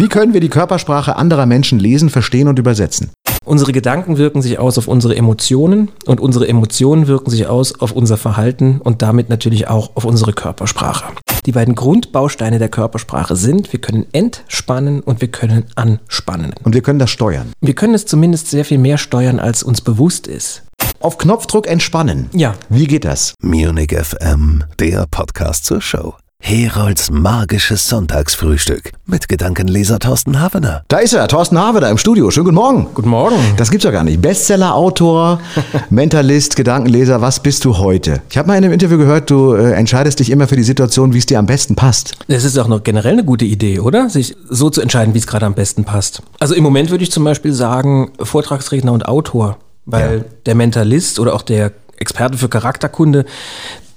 Wie können wir die Körpersprache anderer Menschen lesen, verstehen und übersetzen? Unsere Gedanken wirken sich aus auf unsere Emotionen und unsere Emotionen wirken sich aus auf unser Verhalten und damit natürlich auch auf unsere Körpersprache. Die beiden Grundbausteine der Körpersprache sind, wir können entspannen und wir können anspannen. Und wir können das steuern. Wir können es zumindest sehr viel mehr steuern, als uns bewusst ist. Auf Knopfdruck entspannen. Ja. Wie geht das? Munich FM, der Podcast zur Show. Herolds magisches Sonntagsfrühstück mit Gedankenleser Thorsten Havener. Da ist er, Thorsten Haver da im Studio. Schönen guten Morgen. Guten Morgen. Das gibt's ja gar nicht. Bestseller, Autor, Mentalist, Gedankenleser, was bist du heute? Ich habe mal in einem Interview gehört, du äh, entscheidest dich immer für die Situation, wie es dir am besten passt. Das ist auch noch generell eine gute Idee, oder? Sich so zu entscheiden, wie es gerade am besten passt. Also im Moment würde ich zum Beispiel sagen, Vortragsredner und Autor, weil Ja. der Mentalist oder auch der Experte für Charakterkunde,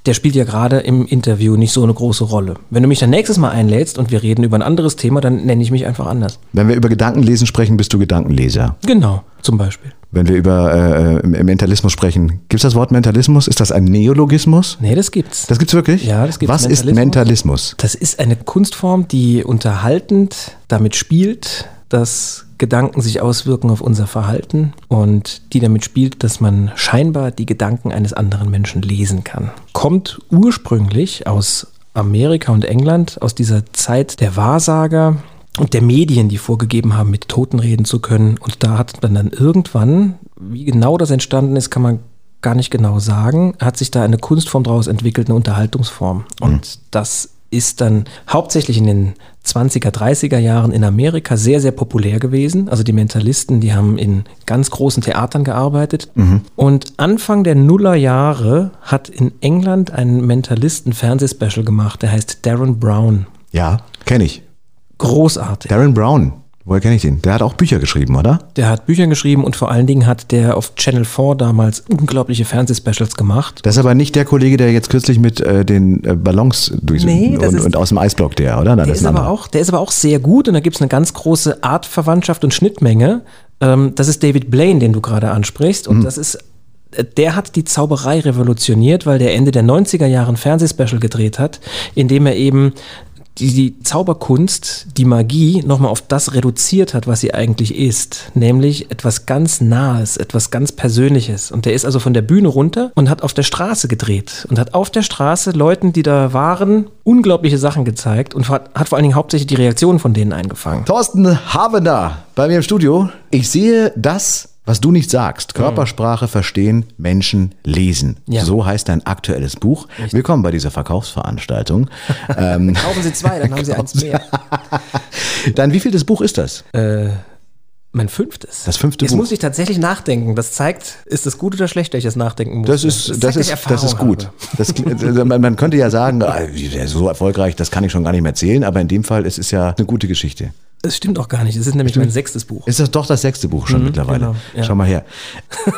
der spielt ja gerade im Interview nicht so eine große Rolle. Wenn du mich dann nächstes Mal einlädst und wir reden über ein anderes Thema, dann nenne ich mich einfach anders. Wenn wir über Gedankenlesen sprechen, bist du Gedankenleser. Genau, zum Beispiel. Wenn wir über äh, äh, Mentalismus sprechen, gibt's das Wort Mentalismus? Ist das ein Neologismus? Nee, das gibt's. Das gibt's wirklich? Ja, das gibt's. Was ist Mentalismus? Mentalismus? Das ist eine Kunstform, die unterhaltend damit spielt, dass Gedanken sich auswirken auf unser Verhalten und die damit spielt, dass man scheinbar die Gedanken eines anderen Menschen lesen kann. Kommt ursprünglich aus Amerika und England, aus dieser Zeit der Wahrsager und der Medien, die vorgegeben haben, mit Toten reden zu können. Und da hat man dann irgendwann, wie genau das entstanden ist, kann man gar nicht genau sagen, hat sich da eine Kunstform daraus entwickelt, eine Unterhaltungsform. Und das ist dann hauptsächlich in den 20er, 30er Jahren in Amerika sehr, sehr populär gewesen. Also die Mentalisten, die haben in ganz großen Theatern gearbeitet. Und Anfang der Nullerjahre hat in England ein Mentalisten-Fernsehspecial gemacht, der heißt Darren Brown. Ja, kenne ich. Großartig. Darren Brown. Woher kenne ich den? Der hat auch Bücher geschrieben, oder? Der hat Bücher geschrieben und vor allen Dingen hat der auf Channel 4 damals unglaubliche Fernsehspecials gemacht. Das ist aber nicht der Kollege, der jetzt kürzlich mit äh, den äh, Ballons durch Nee, und, ist- und aus dem Eisblock der, oder? Nein, Der ist, aber auch, der ist aber auch sehr gut und da gibt es eine ganz große Artverwandtschaft und Schnittmenge. Ähm, das ist David Blaine, den du gerade ansprichst. Und das ist, äh, der hat die Zauberei revolutioniert, weil der Ende der 90er Jahre ein Fernsehspecial gedreht hat, in dem er eben die, die Zauberkunst, die Magie nochmal auf das reduziert hat, was sie eigentlich ist. Nämlich etwas ganz Nahes, etwas ganz Persönliches. Und der ist also von der Bühne runter und hat auf der Straße gedreht. Und hat auf der Straße Leuten, die da waren, unglaubliche Sachen gezeigt und hat, hat vor allen Dingen hauptsächlich die Reaktionen von denen eingefangen. Thorsten Havender bei mir im Studio. Ich sehe das, was du nicht sagst. Körpersprache verstehen, Menschen lesen. Ja. So heißt dein aktuelles Buch. Willkommen bei dieser Verkaufsveranstaltung. ähm, Kaufen Sie zwei, dann haben Sie eins mehr. dann, wie viel das Buch ist das? Mein fünftes. Das fünfte Jetzt Buch. muss ich tatsächlich nachdenken. Das zeigt, ist das gut oder schlecht, dass ich das nachdenken muss? Das ist, das zeigt, ist, das ist gut. Das, klingt- man, man könnte ja sagen, ah, so erfolgreich, das kann ich schon gar nicht mehr erzählen, aber in dem Fall es ist ja eine gute Geschichte. Das stimmt auch gar nicht. Es ist nämlich mein sechstes Buch. Ist das doch das sechste Buch schon mittlerweile? genau, ja. Schau mal her.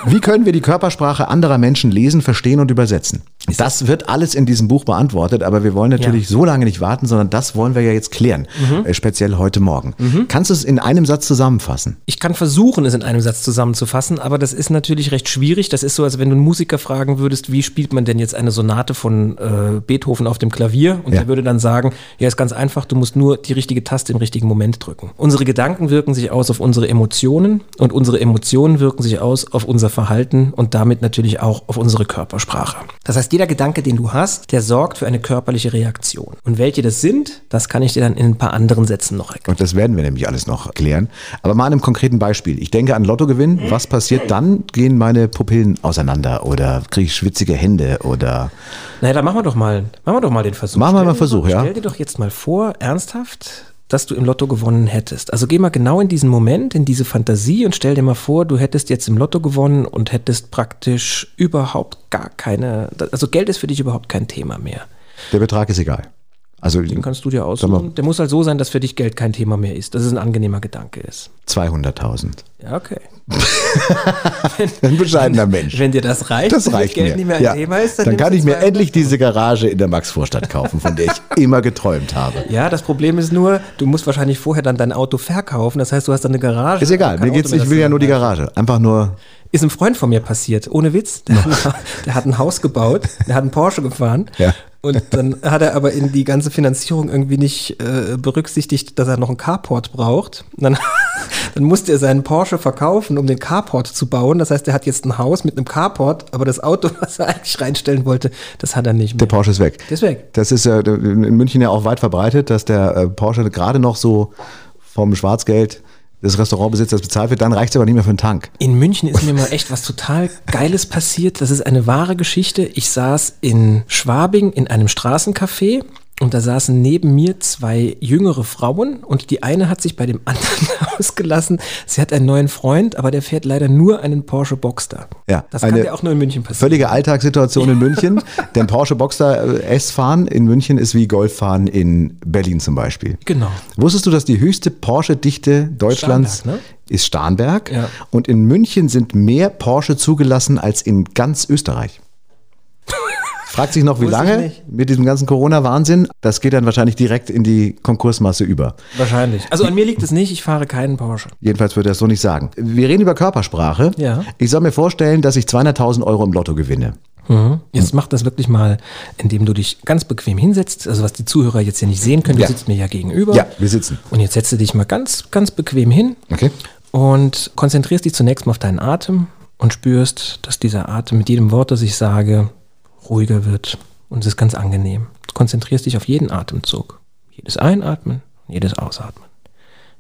Wie können wir die Körpersprache anderer Menschen lesen, verstehen und übersetzen? Das wird alles in diesem Buch beantwortet, aber wir wollen natürlich Ja. so lange nicht warten, sondern das wollen wir ja jetzt klären, Mhm. äh, speziell heute Morgen. Kannst du es in einem Satz zusammenfassen? Ich kann versuchen, es in einem Satz zusammenzufassen, aber das ist natürlich recht schwierig. Das ist so, als wenn du einen Musiker fragen würdest, wie spielt man denn jetzt eine Sonate von äh, Beethoven auf dem Klavier? Und Ja. er würde dann sagen, ja, ist ganz einfach, du musst nur die richtige Taste im richtigen Moment drücken. Unsere Gedanken wirken sich aus auf unsere Emotionen und unsere Emotionen wirken sich aus auf unser Verhalten und damit natürlich auch auf unsere Körpersprache. Das heißt, jeder Gedanke, den du hast, der sorgt für eine körperliche Reaktion. Und welche das sind, das kann ich dir dann in ein paar anderen Sätzen noch erklären. Und das werden wir nämlich alles noch klären. Aber mal an einem konkreten Beispiel. Ich denke an Lottogewinn. Was passiert dann? Gehen meine Pupillen auseinander oder kriege ich schwitzige Hände oder Naja, dann machen wir doch mal, machen wir doch mal den Versuch. Machen wir mal dir Versuch, doch, ja. Stell dir doch jetzt mal vor, ernsthaft, dass du im Lotto gewonnen hättest. Also geh mal genau in diesen Moment, in diese Fantasie und stell dir mal vor, du hättest jetzt im Lotto gewonnen und hättest praktisch überhaupt gar keine, also Geld ist für dich überhaupt kein Thema mehr. der Betrag ist egal. Also Den kannst du dir aussuchen. Der muss halt so sein, dass für dich Geld kein Thema mehr ist, dass es ein angenehmer Gedanke ist. 200.000. Ja, okay. Ein bescheidener Mensch. Wenn dir das reicht, Das wenn reicht Geld mir. nicht mehr ein ja. Thema ist, dann nimmst kann ich mir 200 endlich diese Garage in der Maxvorstadt kaufen, von der ich immer geträumt habe. Ja, das Problem ist nur, du musst wahrscheinlich vorher dann dein Auto verkaufen. Das heißt, du hast dann eine Garage. Ist egal, mir geht's Auto nicht, ich will ja nur die Garage. Einfach nur, Ist einem Freund von mir passiert, ohne Witz. Der, hat, ein- der hat ein Haus gebaut, der hat einen Porsche gefahren. Ja. Und dann hat er aber in die ganze Finanzierung irgendwie nicht äh, berücksichtigt, dass er noch einen Carport braucht. Dann, dann musste er seinen Porsche verkaufen, um den Carport zu bauen. Das heißt, er hat jetzt ein Haus mit einem Carport, aber das Auto, was er eigentlich reinstellen wollte, das hat er nicht der mehr. Porsche ist weg. Der ist weg. Das ist in München ja auch weit verbreitet, dass der äh, Porsche gerade noch so vom Schwarzgeld des Restaurantbesitzers bezahlt wird, dann reicht es aber nicht mehr für einen Tank. In München ist mir mal echt was total Geiles passiert. Das ist eine wahre Geschichte. Ich saß in Schwabing in einem Straßencafé und da saßen neben mir zwei jüngere Frauen und die eine hat sich bei dem anderen ausgelassen. Sie hat einen neuen Freund, aber der fährt leider nur einen Porsche Boxster. Ja, das kann ja auch nur in München passieren. Völlige Alltagssituation in München. Denn Porsche Boxster äh, S-Fahren in München ist wie Golffahren in Berlin zum Beispiel. Genau. Wusstest du, dass die höchste Porsche-Dichte Deutschlands Starnberg, ne? ist Starnberg? Ja. Und in München sind mehr Porsche zugelassen als in ganz Österreich. Fragt sich noch, wie lange mit diesem ganzen Corona-Wahnsinn. Das geht dann wahrscheinlich direkt in die Konkursmasse über. Wahrscheinlich. Also an mir liegt es nicht, ich fahre keinen Porsche. Jedenfalls würde er es so nicht sagen. Wir reden über Körpersprache. Ja. Ich soll mir vorstellen, dass ich 200.000 Euro im Lotto gewinne. Mhm. Jetzt mach das wirklich mal, indem du dich ganz bequem hinsetzt. Also was die Zuhörer jetzt hier nicht sehen können, du Ja. sitzt mir ja gegenüber. Ja, wir sitzen. Und jetzt setzt du dich mal ganz, ganz bequem hin Okay. und konzentrierst dich zunächst mal auf deinen Atem und spürst, dass dieser Atem mit jedem Wort, das ich sage, ruhiger wird. Und es ist ganz angenehm. Du konzentrierst dich auf jeden Atemzug. Jedes Einatmen, jedes Ausatmen.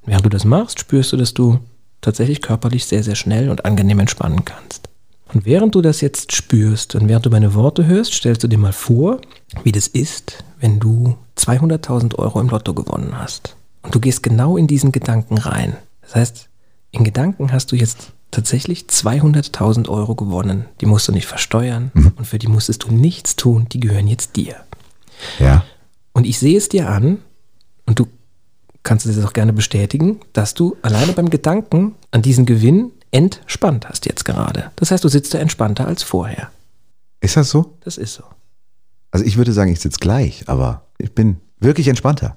Und während du das machst, spürst du, dass du tatsächlich körperlich sehr, sehr schnell und angenehm entspannen kannst. Und während du das jetzt spürst und während du meine Worte hörst, stellst du dir mal vor, wie das ist, wenn du 200.000 Euro im Lotto gewonnen hast. Und du gehst genau in diesen Gedanken rein. Das heißt, in Gedanken hast du jetzt tatsächlich 200.000 Euro gewonnen. Die musst du nicht versteuern und für die musstest du nichts tun. Die gehören jetzt dir. Ja. Und ich sehe es dir an, und du kannst es auch gerne bestätigen, dass du alleine beim Gedanken an diesen Gewinn entspannt hast jetzt gerade. Das heißt, du sitzt da entspannter als vorher. Ist das so? Das ist so. Also ich würde sagen, ich sitze gleich, aber ich bin wirklich entspannter.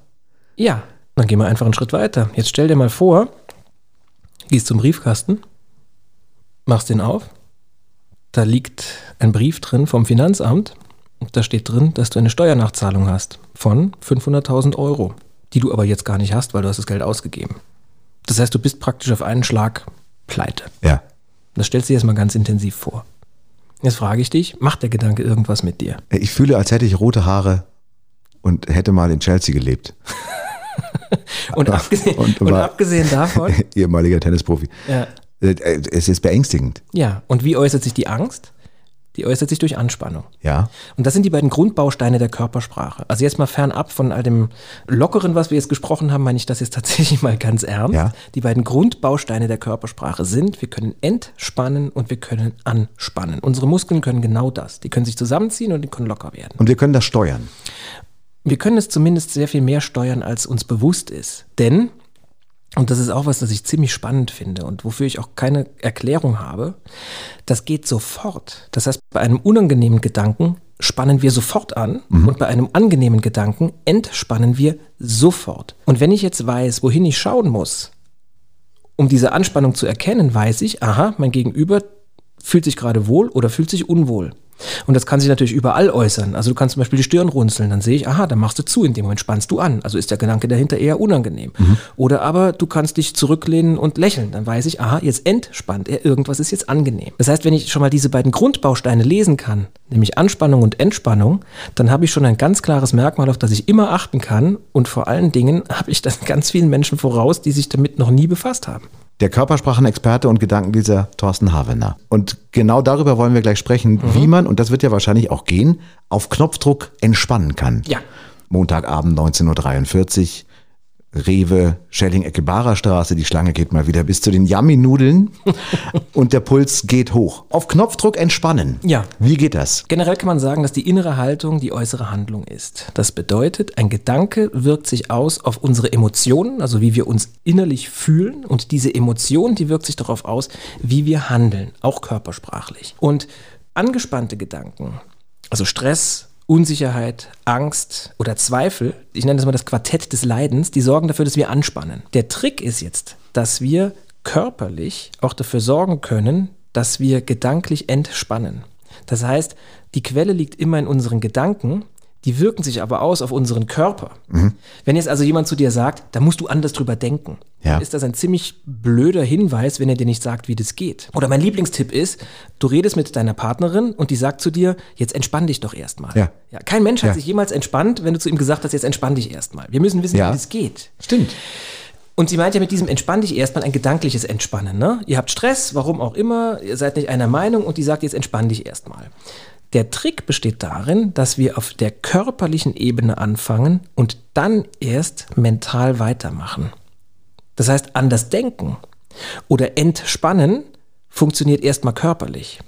Ja, dann gehen wir einfach einen Schritt weiter. Jetzt stell dir mal vor, gehst zum Briefkasten, machst den auf, da liegt ein Brief drin vom Finanzamt da steht drin, dass du eine Steuernachzahlung hast von 500.000 Euro, die du aber jetzt gar nicht hast, weil du hast das Geld ausgegeben. Das heißt, du bist praktisch auf einen Schlag pleite. Ja. Das stellst du dir jetzt mal ganz intensiv vor. Jetzt frage ich dich, macht der Gedanke irgendwas mit dir? Ich fühle, als hätte ich rote Haare und hätte mal in Chelsea gelebt. Und abgesehen, und und abgesehen davon, Ehemaliger Tennisprofi. ja, Es ist beängstigend. Ja, und wie äußert sich die Angst? Die äußert sich durch Anspannung. Ja. Und das sind die beiden Grundbausteine der Körpersprache. Also jetzt mal fernab von all dem Lockeren, was wir jetzt gesprochen haben, meine ich das jetzt tatsächlich mal ganz ernst. Ja. Die beiden Grundbausteine der Körpersprache sind, wir können entspannen und wir können anspannen. Unsere Muskeln können genau das. Die können sich zusammenziehen und die können locker werden. Und wir können das steuern. Wir können es zumindest sehr viel mehr steuern, als uns bewusst ist. Denn, und das ist auch was, das ich ziemlich spannend finde und wofür ich auch keine Erklärung habe, das geht sofort. Das heißt, bei einem unangenehmen Gedanken spannen wir sofort an und bei einem angenehmen Gedanken entspannen wir sofort. Und wenn ich jetzt weiß, wohin ich schauen muss, um diese Anspannung zu erkennen, weiß ich, aha, mein Gegenüber fühlt sich gerade wohl oder fühlt sich unwohl. Und das kann sich natürlich überall äußern. Also du kannst zum Beispiel die Stirn runzeln, dann sehe ich, aha, dann machst du zu, in dem Moment spannst du an. Also ist der Gedanke dahinter eher unangenehm. Oder aber du kannst dich zurücklehnen und lächeln, dann weiß ich, aha, jetzt entspannt er, irgendwas ist jetzt angenehm. Das heißt, wenn ich schon mal diese beiden Grundbausteine lesen kann, nämlich Anspannung und Entspannung, dann habe ich schon ein ganz klares Merkmal, auf das ich immer achten kann. Und vor allen Dingen habe ich das ganz vielen Menschen voraus, die sich damit noch nie befasst haben. Der Körpersprachenexperte und Gedankenleser Thorsten Havener. Und genau darüber wollen wir gleich sprechen, Mhm. wie man, und das wird ja wahrscheinlich auch gehen, auf Knopfdruck entspannen kann. Ja. Montagabend 19.43 Uhr. Rewe, Schelling-Ecke Barer Straße, die Schlange geht mal wieder bis zu den Yummy-Nudeln und der Puls geht hoch. Auf Knopfdruck entspannen. Ja. Wie geht das? Generell kann man sagen, dass die innere Haltung die äußere Handlung ist. Das bedeutet, ein Gedanke wirkt sich aus auf unsere Emotionen, also wie wir uns innerlich fühlen. Und diese Emotion, die wirkt sich darauf aus, wie wir handeln, auch körpersprachlich. Und angespannte Gedanken, also Stress, Unsicherheit, Angst oder Zweifel, ich nenne das mal das Quartett des Leidens, die sorgen dafür, dass wir anspannen. Der Trick ist jetzt, dass wir körperlich auch dafür sorgen können, dass wir gedanklich entspannen. Das heißt, die Quelle liegt immer in unseren Gedanken, die wirken sich aber aus auf unseren Körper. Mhm. Wenn jetzt also jemand zu dir sagt, da musst du anders drüber denken, Ja. dann ist das ein ziemlich blöder Hinweis, wenn er dir nicht sagt, wie das geht. Oder mein Lieblingstipp ist, du redest mit deiner Partnerin und die sagt zu dir, jetzt entspann dich doch erstmal. Ja. kein Mensch hat Ja. sich jemals entspannt, wenn du zu ihm gesagt hast, jetzt entspann dich erstmal. Wir müssen wissen, Ja. wie das geht. Stimmt. Und sie meint ja mit diesem entspann dich erstmal ein gedankliches Entspannen. Ne? Ihr habt Stress, warum auch immer, ihr seid nicht einer Meinung und die sagt jetzt entspann dich erstmal. Der Trick besteht darin, dass wir auf der körperlichen Ebene anfangen und dann erst mental weitermachen. Das heißt, anders denken oder entspannen funktioniert erstmal körperlich.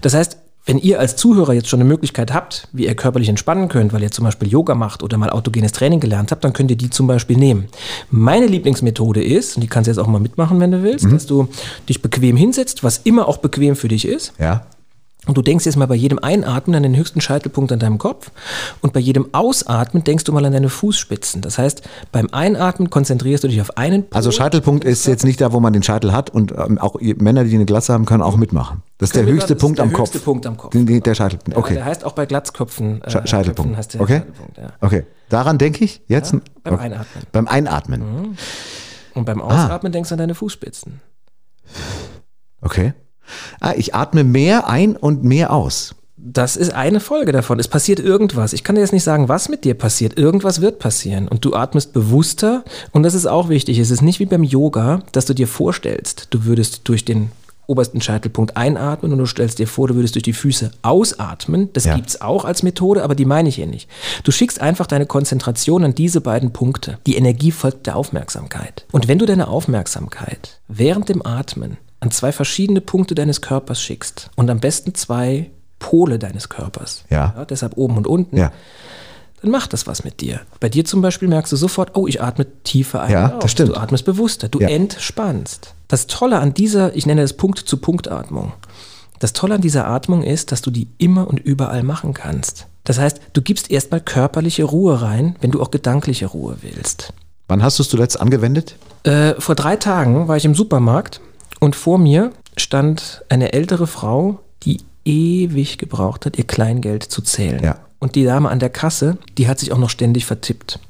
Das heißt, wenn ihr als Zuhörer jetzt schon eine Möglichkeit habt, wie ihr körperlich entspannen könnt, weil ihr zum Beispiel Yoga macht oder mal autogenes Training gelernt habt, dann könnt ihr die zum Beispiel nehmen. Meine Lieblingsmethode ist, und die kannst du jetzt auch mal mitmachen, wenn du willst, dass du dich bequem hinsetzt, was immer auch bequem für dich ist. Ja. Und du denkst jetzt mal bei jedem Einatmen an den höchsten Scheitelpunkt an deinem Kopf und bei jedem Ausatmen denkst du mal an deine Fußspitzen. Das heißt, beim Einatmen konzentrierst du dich auf einen Pol. Also Scheitelpunkt ist jetzt nicht da, wo man den Scheitel hat und ähm, auch Männer, die eine Glatze haben, können auch mitmachen. Das ist der höchste gerade- das ist Punkt der am höchste Kopf. Punkt am Kopf. Den- Der Scheitelpunkt. Ja, Okay. Der heißt auch bei Glatzköpfen. Äh, Sche- Scheitelpunkt. Heißt der Okay. Scheitelpunkt, ja. Okay. Daran denke ich jetzt? beim Okay. Einatmen. Beim Einatmen. Und beim Ausatmen denkst du an deine Fußspitzen. Okay. Ah, ich atme mehr ein und mehr aus. Das ist eine Folge davon. Es passiert irgendwas. Ich kann dir jetzt nicht sagen, was mit dir passiert. Irgendwas wird passieren. Und du atmest bewusster. Und das ist auch wichtig. Es ist nicht wie beim Yoga, dass du dir vorstellst, du würdest durch den obersten Scheitelpunkt einatmen und du stellst dir vor, du würdest durch die Füße ausatmen. Das Ja. gibt's auch als Methode, aber die meine ich hier nicht. Du schickst einfach deine Konzentration an diese beiden Punkte. Die Energie folgt der Aufmerksamkeit. Und wenn du deine Aufmerksamkeit während dem Atmen an zwei verschiedene Punkte deines Körpers schickst und am besten zwei Pole deines Körpers, Ja. deshalb oben und unten, Ja. dann macht das was mit dir. Bei dir zum Beispiel merkst du sofort, oh, ich atme tiefer ein. Ja, aus. das stimmt. Du atmest bewusster, du Ja. entspannst. Das Tolle an dieser, ich nenne das Punkt-zu-Punkt-Atmung, das Tolle an dieser Atmung ist, dass du die immer und überall machen kannst. Das heißt, du gibst erstmal körperliche Ruhe rein, wenn du auch gedankliche Ruhe willst. Wann hast du es zuletzt angewendet? Äh, vor drei Tagen war ich im Supermarkt und vor mir stand eine ältere Frau, die ewig gebraucht hat, ihr Kleingeld zu zählen. Ja. Und die Dame an der Kasse, die hat sich auch noch ständig vertippt.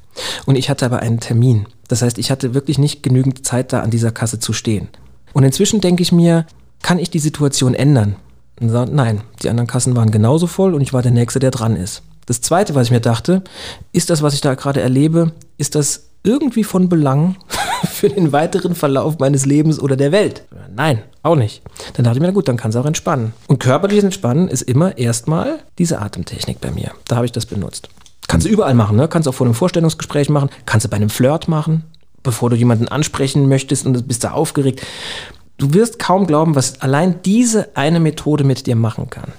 Und ich hatte aber einen Termin. Das heißt, ich hatte wirklich nicht genügend Zeit da an dieser Kasse zu stehen. Und inzwischen denke ich mir, kann ich die Situation ändern? Und sagt, nein, die anderen Kassen waren genauso voll und ich war der Nächste, der dran ist. Das Zweite, was ich mir dachte, ist das, was ich da gerade erlebe, ist das irgendwie von Belang für den weiteren Verlauf meines Lebens oder der Welt? Nein, auch nicht. Dann dachte ich mir, na gut, dann kann es auch entspannen. Und körperliches Entspannen ist immer erstmal diese Atemtechnik bei mir. Da habe ich das benutzt. Kannst du überall machen, ne? Kannst du auch vor einem Vorstellungsgespräch machen, kannst du bei einem Flirt machen, bevor du jemanden ansprechen möchtest und bist da aufgeregt. Du wirst kaum glauben, was allein diese eine Methode mit dir machen kann.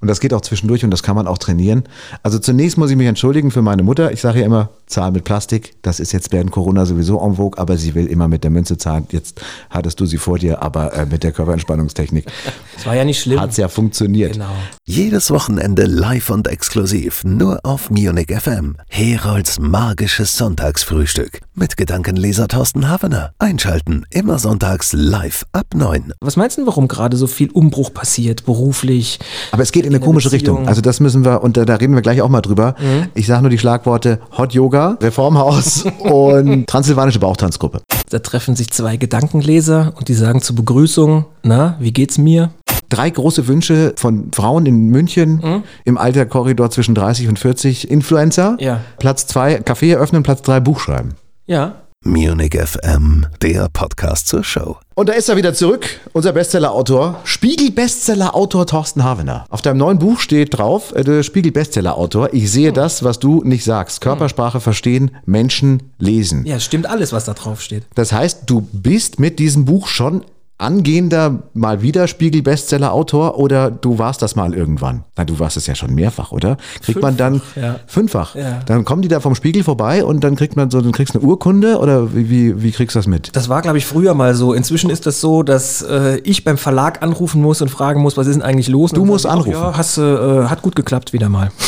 Und das geht auch zwischendurch und das kann man auch trainieren. Also zunächst muss ich mich entschuldigen für meine Mutter. Ich sage ja immer, zahlen mit Plastik. Das ist jetzt während Corona sowieso en vogue, aber sie will immer mit der Münze zahlen. Jetzt hattest du sie vor dir, aber äh, mit der Körperentspannungstechnik Das war ja nicht schlimm. hat es ja funktioniert. Genau. Jedes Wochenende live und exklusiv nur auf Munich FM. Herolds magisches Sonntagsfrühstück mit Gedankenleser Thorsten Havener. Einschalten immer sonntags live ab 9. Was meinst du, warum gerade so viel Umbruch passiert, beruflich? Aber es geht in eine komische Beziehung. Richtung. Also das müssen wir, und da, da reden wir gleich auch mal drüber. Ich sage nur die Schlagworte Hot Yoga, Reformhaus und Transsilvanische Bauchtanzgruppe. Da treffen sich zwei Gedankenleser und die sagen zur Begrüßung, na, wie geht's mir? Drei große Wünsche von Frauen in München im Alterkorridor zwischen 30 und 40. Influencer. Ja. Platz zwei, Café eröffnen, Platz drei, Buch schreiben. Ja, Munich FM, der Podcast zur Show. Und da ist er wieder zurück, unser Bestseller-Autor, Spiegel-Bestseller-Autor Thorsten Havener. Auf deinem neuen Buch steht drauf, äh, der Spiegel-Bestseller-Autor, ich sehe das, was du nicht sagst. Körpersprache verstehen, Menschen lesen. Ja, es stimmt alles, was da drauf steht. Das heißt, du bist mit diesem Buch schon angehender mal wieder Spiegel-Bestseller-Autor oder du warst das mal irgendwann? Nein, du warst es ja schon mehrfach, oder? Kriegt man dann ja. fünffach? Ja. Dann kommen die da vom Spiegel vorbei und dann kriegt man so, dann kriegst du eine Urkunde oder wie, wie, wie kriegst du das mit? Das war, glaube ich, früher mal so. Inzwischen ist das so, dass äh, ich beim Verlag anrufen muss und fragen muss, was ist denn eigentlich los? Du musst anrufen. Ja, hast, äh, hat gut geklappt wieder mal.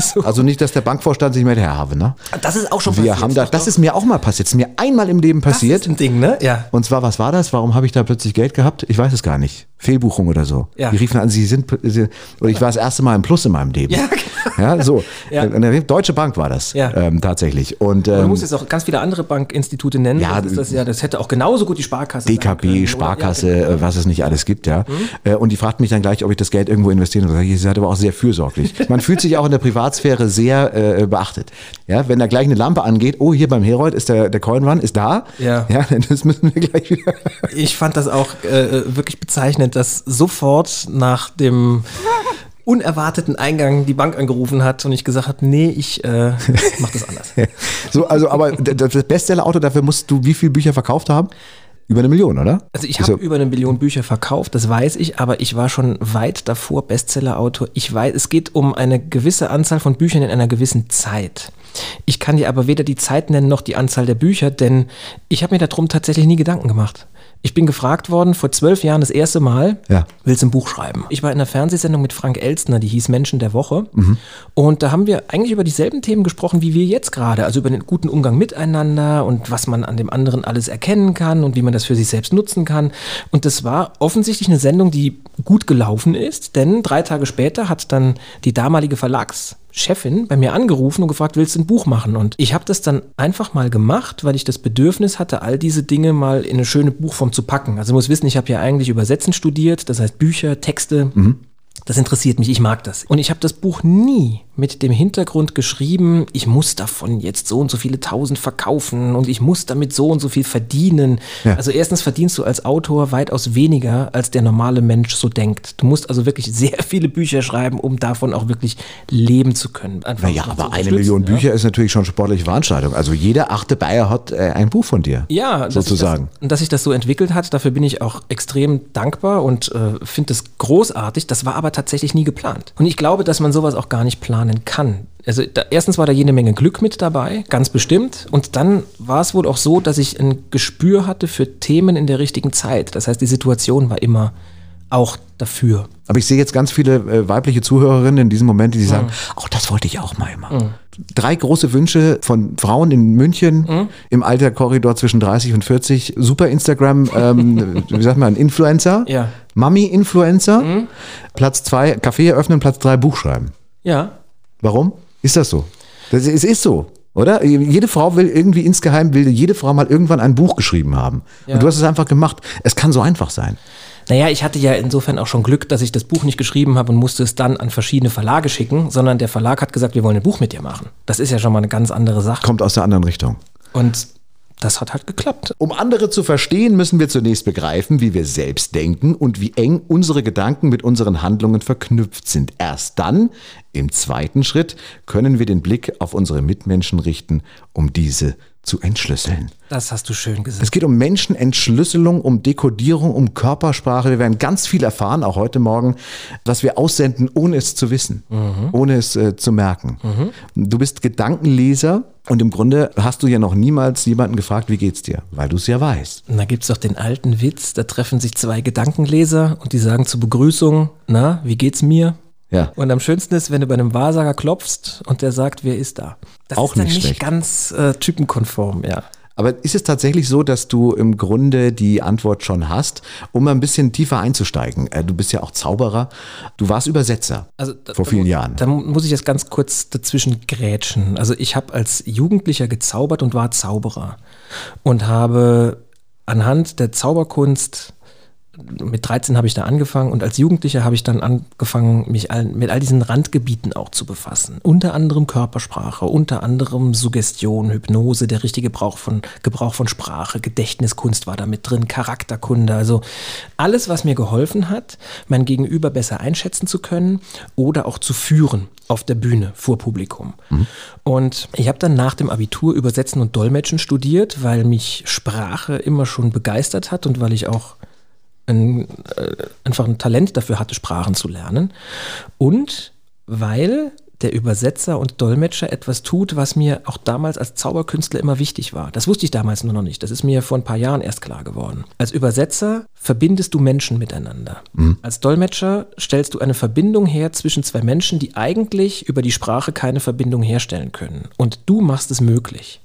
so. Also nicht, dass der Bankvorstand sich meldet, Herr Havener. Das ist auch schon Wir haben da, das ist mir auch mal passiert. Das ist mir einmal im Leben das passiert. ist ein Ding, ne? Ja. Und zwar, was war das? Warum habe ich da plötzlich Geld gehabt? Ich weiß es gar nicht. Fehlbuchung oder so. Ja. Die riefen an, sie sind, sie, oder ich war das erste Mal im Plus in meinem Leben. Ja, Ja, so. Ja. Eine Deutsche Bank war das. Ja. Ähm, tatsächlich. Und Du ähm, musst jetzt auch ganz viele andere Bankinstitute nennen. Ja, das, das, ja, das hätte auch genauso gut die Sparkasse sein können. DKB, Oder- Sparkasse, Ja, genau. äh, was es nicht alles gibt, ja. Äh, Und die fragten mich dann gleich, ob ich das Geld irgendwo investieren soll. Sie seid aber auch sehr fürsorglich. Man fühlt sich auch in der Privatsphäre sehr äh, beachtet. Ja, wenn da gleich eine Lampe angeht, oh, hier beim Herold ist der, der Coin Run, ist da. Ja. Ja, das müssen wir gleich wieder. Ich fand das auch äh, wirklich bezeichnend, dass sofort nach dem unerwarteten Eingang die Bank angerufen hat und ich gesagt habe, nee, ich äh, mach das anders. So, also, aber das Bestseller-Auto, dafür musst du wie viele Bücher verkauft haben? Über eine Million, oder? Also ich habe ja- über eine Million Bücher verkauft, das weiß ich, aber ich war schon weit davor Bestsellerautor. Ich weiß, es geht um eine gewisse Anzahl von Büchern in einer gewissen Zeit. Ich kann dir aber weder die Zeit nennen noch die Anzahl der Bücher, denn ich habe mir darum tatsächlich nie Gedanken gemacht. Ich bin gefragt worden vor zwölf Jahren das erste Mal, Ja. willst du ein Buch schreiben? Ich war in einer Fernsehsendung mit Frank Elstner, die hieß Menschen der Woche. Mhm. Und da haben wir eigentlich über dieselben Themen gesprochen, wie wir jetzt gerade. Also über den guten Umgang miteinander und was man an dem anderen alles erkennen kann und wie man das für sich selbst nutzen kann. Und das war offensichtlich eine Sendung, die gut gelaufen ist, denn drei Tage später hat dann die damalige Verlagschefin bei mir angerufen und gefragt, willst du ein Buch machen? Und ich habe das dann einfach mal gemacht, weil ich das Bedürfnis hatte, all diese Dinge mal in eine schöne Buchform zu packen. Also du musst wissen, ich habe ja eigentlich Übersetzen studiert, das heißt Bücher, Texte. Das interessiert mich, ich mag das. Und ich habe das Buch nie mit dem Hintergrund geschrieben, ich muss davon jetzt so und so viele tausend verkaufen und ich muss damit so und so viel verdienen. Ja. Also erstens verdienst du als Autor weitaus weniger, als der normale Mensch so denkt. Du musst also wirklich sehr viele Bücher schreiben, um davon auch wirklich leben zu können. Einfach Naja, aber eine Million ja. Bücher ist natürlich schon sportliche Veranstaltung. Also jeder achte Bayer hat äh, ein Buch von dir. Ja, dass sich sozusagen. Das, dass sich das so entwickelt hat, dafür bin ich auch extrem dankbar und äh, finde es großartig. Das war aber tatsächlich nie geplant. Und ich glaube, dass man sowas auch gar nicht planen kann. Also da, erstens war da jede Menge Glück mit dabei, ganz bestimmt. Und dann war es wohl auch so, dass ich ein Gespür hatte für Themen in der richtigen Zeit. Das heißt, die Situation war immer auch dafür. Aber ich sehe jetzt ganz viele äh, weibliche Zuhörerinnen in diesem Moment, die sagen, Mhm. oh, das wollte ich auch mal immer. Drei große Wünsche von Frauen in München Mhm. im Alterkorridor zwischen 30 und 40. Super Instagram, ähm, wie sagt man, Influencer. Ja. Mhm. Mami-Influencer. Platz zwei, Café eröffnen, Platz drei, Buch schreiben. Ja, Warum? Ist das so? Das, es ist so. Oder? Jede Frau will irgendwie insgeheim, will jede Frau mal irgendwann ein Buch geschrieben haben. Ja. Und du hast es einfach gemacht. Es kann so einfach sein. Naja, ich hatte ja insofern auch schon Glück, dass ich das Buch nicht geschrieben habe und musste es dann an verschiedene Verlage schicken, sondern der Verlag hat gesagt, wir wollen ein Buch mit dir machen. Das ist ja schon mal eine ganz andere Sache. Kommt aus der anderen Richtung. Und das hat halt geklappt. Um andere zu verstehen, müssen wir zunächst begreifen, wie wir selbst denken und wie eng unsere Gedanken mit unseren Handlungen verknüpft sind. Erst dann, im zweiten Schritt, können wir den Blick auf unsere Mitmenschen richten, um diese zu entschlüsseln. Das hast du schön gesagt. Es geht um Menschenentschlüsselung, um Dekodierung, um Körpersprache. Wir werden ganz viel erfahren, auch heute Morgen, was wir aussenden, ohne es zu wissen, ohne es äh, zu merken. Du bist Gedankenleser und im Grunde hast du ja noch niemals jemanden gefragt, wie geht's dir, weil du es ja weißt. Und da gibt's doch den alten Witz, da treffen sich zwei Gedankenleser und die sagen zur Begrüßung, na, wie geht's mir? Ja. Und am schönsten ist, wenn du bei einem Wahrsager klopfst und der sagt, wer ist da? Das Auch ist dann nicht nicht schlecht. ganz äh, typenkonform, ja. Aber ist es tatsächlich so, dass du im Grunde die Antwort schon hast, um ein bisschen tiefer einzusteigen? Äh, Du bist ja auch Zauberer. Du warst Übersetzer Also da- vor da vielen mu- Jahren. Da mu- muss ich jetzt ganz kurz dazwischen grätschen. Also ich habe als Jugendlicher gezaubert und war Zauberer und habe anhand der Zauberkunst mit 13 habe ich da angefangen und als Jugendlicher habe ich dann angefangen, mich all, mit all diesen Randgebieten auch zu befassen. Unter anderem Körpersprache, unter anderem Suggestion, Hypnose, der richtige Gebrauch von, Gebrauch von Sprache, Gedächtniskunst war da mit drin, Charakterkunde, also alles, was mir geholfen hat, mein Gegenüber besser einschätzen zu können oder auch zu führen auf der Bühne vor Publikum. Mhm. Und ich habe dann nach dem Abitur Übersetzen und Dolmetschen studiert, weil mich Sprache immer schon begeistert hat und weil ich auch ein, äh, einfach ein Talent dafür hatte, Sprachen zu lernen. Und weil der Übersetzer und Dolmetscher etwas tut, was mir auch damals als Zauberkünstler immer wichtig war. Das wusste ich damals nur noch nicht. Das ist mir vor ein paar Jahren erst klar geworden. Als Übersetzer verbindest du Menschen miteinander. Mhm. Als Dolmetscher stellst du eine Verbindung her zwischen zwei Menschen, die eigentlich über die Sprache keine Verbindung herstellen können. Und du machst es möglich.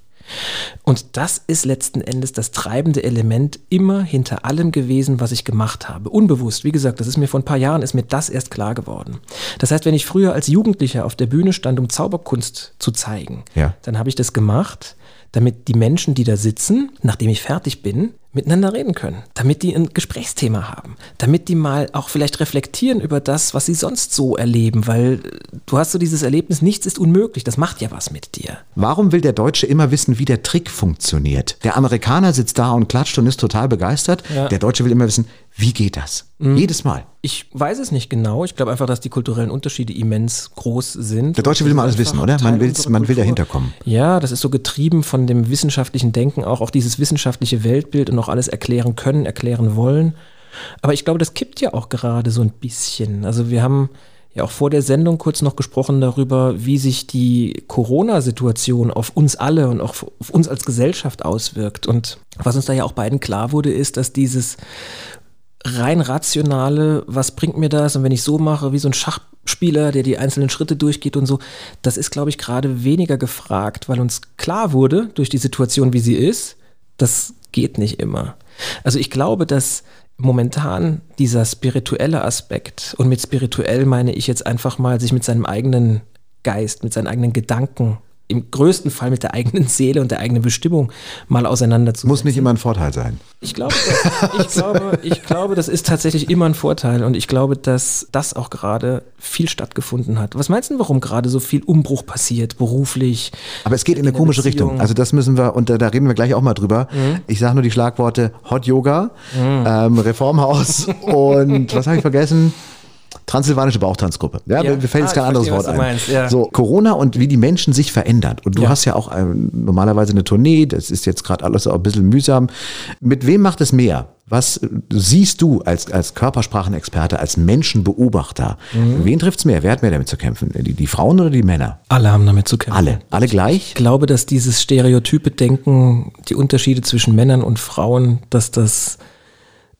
Und das ist letzten Endes das treibende Element immer hinter allem gewesen, was ich gemacht habe. Unbewusst, wie gesagt, das ist mir vor ein paar Jahren, ist mir das erst klar geworden. Das heißt, wenn ich früher als Jugendlicher auf der Bühne stand, um Zauberkunst zu zeigen, ja. dann habe ich das gemacht, damit die Menschen, die da sitzen, nachdem ich fertig bin, miteinander reden können, damit die ein Gesprächsthema haben, damit die mal auch vielleicht reflektieren über das, was sie sonst so erleben, weil äh, du hast so dieses Erlebnis, nichts ist unmöglich, das macht ja was mit dir. Warum will der Deutsche immer wissen, wie der Trick funktioniert? Der Amerikaner sitzt da und klatscht und ist total begeistert. Ja. Der Deutsche will immer wissen, wie geht das? Mhm. Jedes Mal. Ich weiß es nicht genau. Ich glaube einfach, dass die kulturellen Unterschiede immens groß sind. Der Deutsche will immer alles wissen, oder? Man, man will dahinter kommen. Ja, das ist so getrieben von dem wissenschaftlichen Denken, auch, auch dieses wissenschaftliche Weltbild und auch alles erklären können, erklären wollen. Aber ich glaube, das kippt ja auch gerade so ein bisschen. Also wir haben ja auch vor der Sendung kurz noch gesprochen darüber, wie sich die Corona-Situation auf uns alle und auch auf uns als Gesellschaft auswirkt. Und was uns da ja auch beiden klar wurde, ist, dass dieses rein rationale, was bringt mir das? Und wenn ich so mache, wie so ein Schachspieler, der die einzelnen Schritte durchgeht und so, das ist, glaube ich, gerade weniger gefragt, weil uns klar wurde durch die Situation, wie sie ist, das geht nicht immer. Also ich glaube, dass momentan dieser spirituelle Aspekt, und mit spirituell meine ich jetzt einfach mal, sich mit seinem eigenen Geist, mit seinen eigenen Gedanken im größten Fall mit der eigenen Seele und der eigenen Bestimmung mal auseinanderzusetzen. Muss nicht immer ein Vorteil sein. Ich glaube, ich, glaube, ich glaube, das ist tatsächlich immer ein Vorteil und ich glaube, dass das auch gerade viel stattgefunden hat. Was meinst du, warum gerade so viel Umbruch passiert, beruflich? Aber es geht in, in eine komische Beziehung. Richtung. Also das müssen wir, und da, da reden wir gleich auch mal drüber. Mhm. Ich sage nur die Schlagworte Hot Yoga, mhm. ähm, Reformhaus und was habe ich vergessen? Transsilvanische Bauchtanzgruppe. Ja, ja. mir fällt jetzt ah, kein anderes Wort ein. Meinst, ja. So, Corona und wie die Menschen sich verändern. Und du ja. hast ja auch ein, normalerweise eine Tournee, das ist jetzt gerade alles auch ein bisschen mühsam. Mit wem macht es mehr? Was siehst du als, als Körpersprachenexperte, als Menschenbeobachter? Mhm. Wen trifft es mehr? Wer hat mehr damit zu kämpfen? Die, die Frauen oder die Männer? Alle haben damit zu kämpfen. Alle? Alle gleich? Ich glaube, dass dieses stereotype Denken, die Unterschiede zwischen Männern und Frauen, dass das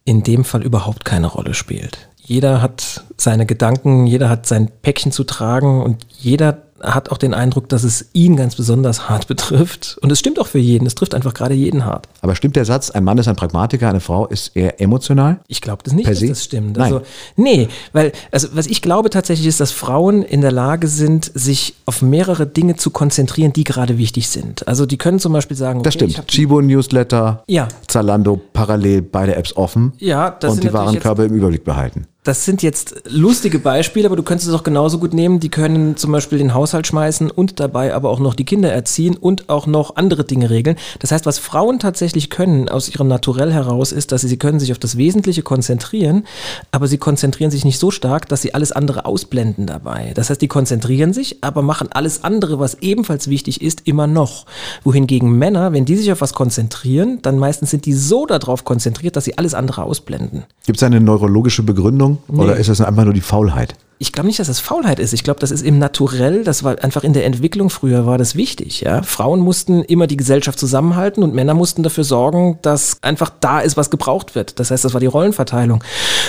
in dem Fall überhaupt keine Rolle spielt. Jeder hat seine Gedanken, jeder hat sein Päckchen zu tragen und jeder hat auch den Eindruck, dass es ihn ganz besonders hart betrifft. Und es stimmt auch für jeden. Es trifft einfach gerade jeden hart. Aber stimmt der Satz, ein Mann ist ein Pragmatiker, eine Frau ist eher emotional? Ich glaube das nicht, dass das stimmt. Nein. Also, nee, weil, also was ich glaube tatsächlich ist, dass Frauen in der Lage sind, sich auf mehrere Dinge zu konzentrieren, die gerade wichtig sind. Also die können zum Beispiel sagen, okay, das stimmt. Chibo Newsletter, ja. Zalando parallel beide Apps offen. Ja, das und die Warenkörbe im Überblick behalten das sind jetzt lustige Beispiele, aber du könntest es auch genauso gut nehmen. Die können zum Beispiel den Haushalt schmeißen und dabei aber auch noch die Kinder erziehen und auch noch andere Dinge regeln. Das heißt, was Frauen tatsächlich können aus ihrem Naturell heraus ist, dass sie, sie können sich auf das Wesentliche konzentrieren, aber sie konzentrieren sich nicht so stark, dass sie alles andere ausblenden dabei. Das heißt, die konzentrieren sich, aber machen alles andere, was ebenfalls wichtig ist, immer noch. Wohingegen Männer, wenn die sich auf was konzentrieren, dann meistens sind die so darauf konzentriert, dass sie alles andere ausblenden. Gibt es eine neurologische Begründung? Nee. Oder ist das einfach nur die Faulheit? Ich glaube nicht, dass das Faulheit ist. Ich glaube, das ist im Naturell, das war einfach in der Entwicklung früher war das wichtig. Ja? Frauen mussten immer die Gesellschaft zusammenhalten und Männer mussten dafür sorgen, dass einfach da ist, was gebraucht wird. Das heißt, das war die Rollenverteilung.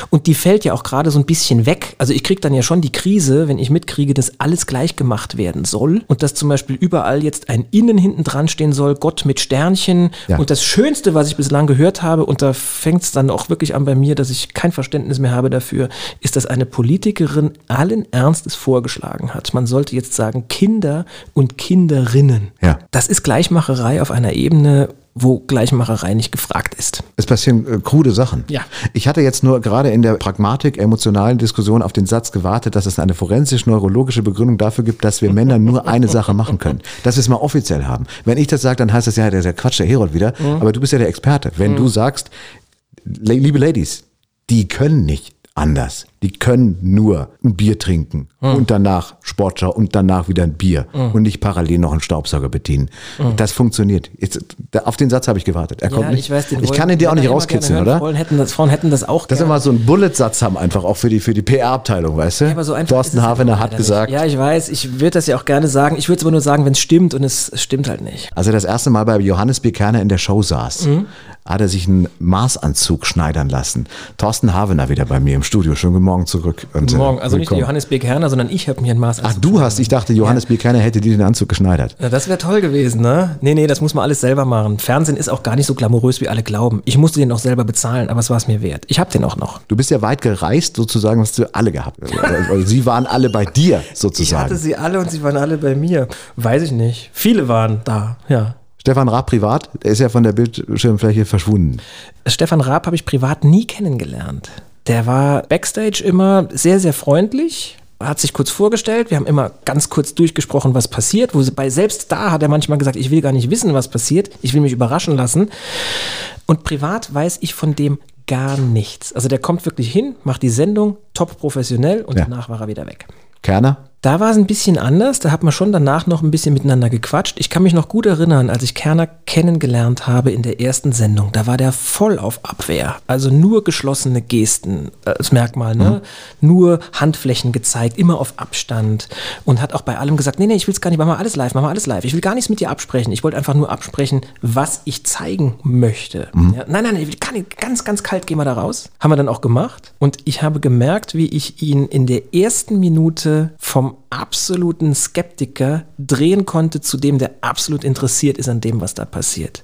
Und die fällt ja auch gerade so ein bisschen weg. Also ich kriege dann ja schon die Krise, wenn ich mitkriege, dass alles gleich gemacht werden soll und dass zum Beispiel überall jetzt ein Innen hinten dran stehen soll, Gott mit Sternchen. Ja. Und das Schönste, was ich bislang gehört habe, und da fängt es dann auch wirklich an bei mir, dass ich kein Verständnis mehr habe dafür, ist, dass eine Politikerin allen Ernstes vorgeschlagen hat. Man sollte jetzt sagen Kinder und Kinderinnen. Ja. Das ist Gleichmacherei auf einer Ebene, wo Gleichmacherei nicht gefragt ist. Es passieren äh, krude Sachen. Ja. Ich hatte jetzt nur gerade in der Pragmatik-emotionalen Diskussion auf den Satz gewartet, dass es eine forensisch-neurologische Begründung dafür gibt, dass wir Männer nur eine Sache machen können. Dass wir es mal offiziell haben. Wenn ich das sage, dann heißt das ja, der, der Quatsch, der Herold wieder. Aber du bist ja der Experte. Wenn du sagst, liebe Ladies, die können nicht anders. Die können nur ein Bier trinken und danach Sportschau und danach wieder ein Bier und nicht parallel noch einen Staubsauger bedienen. Das funktioniert. Jetzt, da, auf den Satz habe ich gewartet. Er kommt nicht. ich weiß, den ich kann ihn dir auch nicht rauskitzeln, oder? Frauen hätten das, Frauen hätten das auch Dass wir mal so einen Bullet-Satz haben, einfach auch für die, für die PR-Abteilung, weißt du? Ja, aber so einfach Thorsten Havener ja hat gesagt, Nicht. Ja, ich weiß, ich würde das ja auch gerne sagen. Ich würde es aber nur sagen, wenn es stimmt und es stimmt halt nicht. als er das erste Mal bei Johannes B. Kerner in der Show saß, Mhm. hat er sich einen Maßanzug schneidern lassen. Thorsten Havener wieder bei mir im Studio. Schönen guten Morgen zurück. Und, äh, Morgen, also nicht der willkommen. Johannes B. Kerner, sondern ich habe mir ein Maß Ach, du hast, ich dachte, Johannes B. Kerner hätte dir den Anzug geschneidert. Ja, das wäre toll gewesen, ne? Nee, nee, das muss man alles selber machen. Fernsehen ist auch gar nicht so glamourös, wie alle glauben. Ich musste den auch selber bezahlen, aber es war es mir wert. Ich habe den auch noch. Du bist ja weit gereist, sozusagen, hast du alle gehabt. Also, Sie waren alle bei dir, Ich sozusagen. hatte sie alle und sie waren alle bei mir. Weiß ich nicht. Viele waren da, ja. Stefan Raab privat, der ist ja von der Bildschirmfläche verschwunden. Stefan Raab habe ich privat nie kennengelernt. Der war backstage immer sehr, sehr freundlich, hat sich kurz vorgestellt. Wir haben immer ganz kurz durchgesprochen, was passiert. Wo sie, bei selbst da hat er manchmal gesagt, ich will gar nicht wissen, was passiert. Ich will mich überraschen lassen. Und privat weiß ich von dem gar nichts. Also der kommt wirklich hin, macht die Sendung, top professionell und Ja. danach war er wieder weg. Kerner? Da war es ein bisschen anders. Da hat man schon danach noch ein bisschen miteinander gequatscht. Ich kann mich noch gut erinnern, als ich Kerner kennengelernt habe in der ersten Sendung. Da war der voll auf Abwehr. Also nur geschlossene Gesten äh, als Merkmal. Ne? Nur Handflächen gezeigt, immer auf Abstand. Und hat auch bei allem gesagt, nee, nee, ich will es gar nicht, mach mal alles live, mach mal alles live. Ich will gar nichts mit dir absprechen. Ich wollte einfach nur absprechen, was ich zeigen möchte. Ja, nein, nein, ich gar nicht, ganz, ganz kalt gehen wir da raus. Haben wir dann auch gemacht. Und ich habe gemerkt, wie ich ihn in der ersten Minute vom absoluten Skeptiker drehen konnte zu dem, der absolut interessiert ist an dem, was da passiert.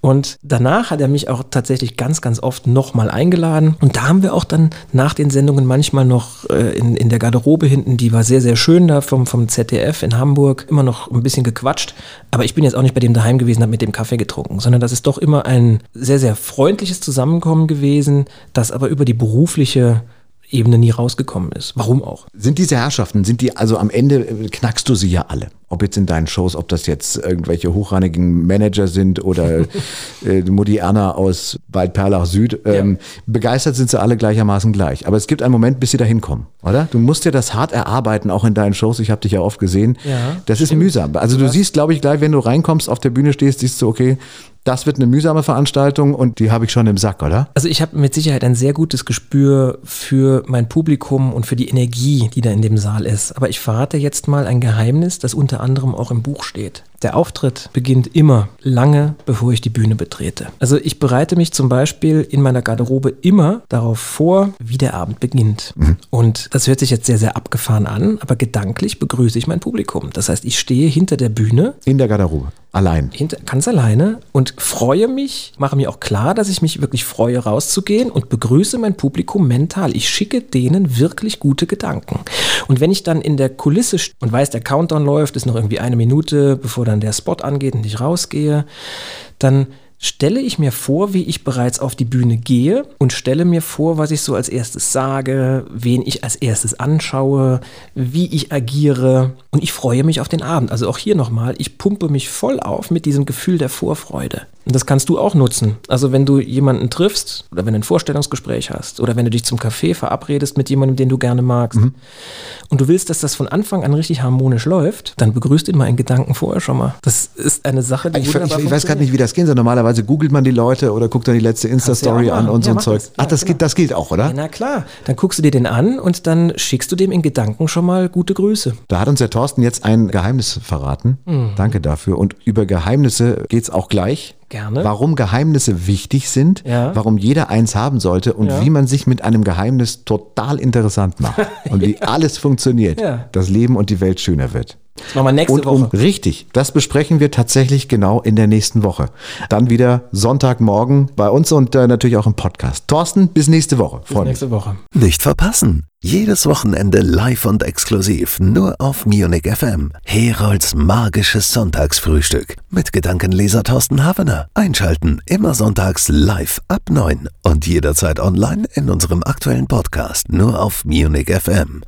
Und danach hat er mich auch tatsächlich ganz, ganz oft nochmal eingeladen. Und da haben wir auch dann nach den Sendungen manchmal noch äh, in, in der Garderobe hinten, die war sehr, sehr schön da vom, vom ZDF in Hamburg, immer noch ein bisschen gequatscht. Aber ich bin jetzt auch nicht bei dem daheim gewesen, habe mit dem Kaffee getrunken, sondern das ist doch immer ein sehr, sehr freundliches Zusammenkommen gewesen, das aber über die berufliche Ebene nie rausgekommen ist. Warum auch? Sind diese Herrschaften, sind die, also am Ende äh, knackst du sie ja alle. Ob jetzt in deinen Shows, ob das jetzt irgendwelche hochrangigen Manager sind oder äh, Mutti Erna aus Waldperlach Süd. Ähm, Begeistert sind sie alle gleichermaßen gleich. Aber es gibt einen Moment, bis sie da hinkommen, oder? Du musst dir das hart erarbeiten, auch in deinen Shows. Ich habe dich ja oft gesehen. Ja, das ist mühsam. Also du siehst, glaube ich, gleich, wenn du reinkommst, auf der Bühne stehst, siehst du, okay, das wird eine mühsame Veranstaltung und die habe ich schon im Sack, oder? Also ich habe mit Sicherheit ein sehr gutes Gespür für mein Publikum und für die Energie, die da in dem Saal ist. Aber ich verrate jetzt mal ein Geheimnis, das unter anderem auch im Buch steht. Der Auftritt beginnt immer lange, bevor ich die Bühne betrete. Also ich bereite mich zum Beispiel in meiner Garderobe immer darauf vor, wie der Abend beginnt. Und das hört sich jetzt sehr, sehr abgefahren an, aber gedanklich begrüße ich mein Publikum. Das heißt, ich stehe hinter der Bühne In der Garderobe. Allein. ganz alleine und freue mich, mache mir auch klar, dass ich mich wirklich freue, rauszugehen und begrüße mein Publikum mental. Ich schicke denen wirklich gute Gedanken. Und wenn ich dann in der Kulisse und weiß, der Countdown läuft, ist noch irgendwie eine Minute, bevor dann der Spot angeht und ich rausgehe, dann stelle ich mir vor, wie ich bereits auf die Bühne gehe und stelle mir vor, was ich so als erstes sage, wen ich als erstes anschaue, wie ich agiere und ich freue mich auf den Abend. Also auch hier nochmal, ich pumpe mich voll auf mit diesem Gefühl der Vorfreude. Und das kannst du auch nutzen. Also wenn du jemanden triffst oder wenn du ein Vorstellungsgespräch hast oder wenn du dich zum Café verabredest mit jemandem, den du gerne magst und du willst, dass das von Anfang an richtig harmonisch läuft, dann begrüßt ihn mal in Gedanken vorher schon mal. Das ist eine Sache, die Ich, ich, ich weiß gerade nicht, wie das geht. So normalerweise googelt man die Leute oder guckt dann die letzte Insta-Story ja an und so Ja, ein mach Zeug. das. Ach, das, genau. geht, das gilt auch, oder? Na klar. Dann guckst du dir den an und dann schickst du dem in Gedanken schon mal gute Grüße. Da hat uns der Thorsten jetzt ein Geheimnis verraten. Mhm. Danke dafür. Und über Geheimnisse geht's auch gleich. Gerne. Warum Geheimnisse wichtig sind, Ja. warum jeder eins haben sollte und Ja. wie man sich mit einem Geheimnis total interessant macht und wie alles funktioniert, das Leben und die Welt schöner wird. Das machen wir nächste und um, Woche. Richtig, das besprechen wir tatsächlich genau in der nächsten Woche. Dann wieder Sonntagmorgen bei uns und äh, natürlich auch im Podcast. Thorsten, bis nächste Woche. Bis Freunde. nächste Woche. Nicht verpassen. Jedes Wochenende live und exklusiv nur auf Munich FM. Herolds magisches Sonntagsfrühstück mit Gedankenleser Thorsten Havener. Einschalten immer sonntags live ab 9 und jederzeit online in unserem aktuellen Podcast nur auf Munich FM.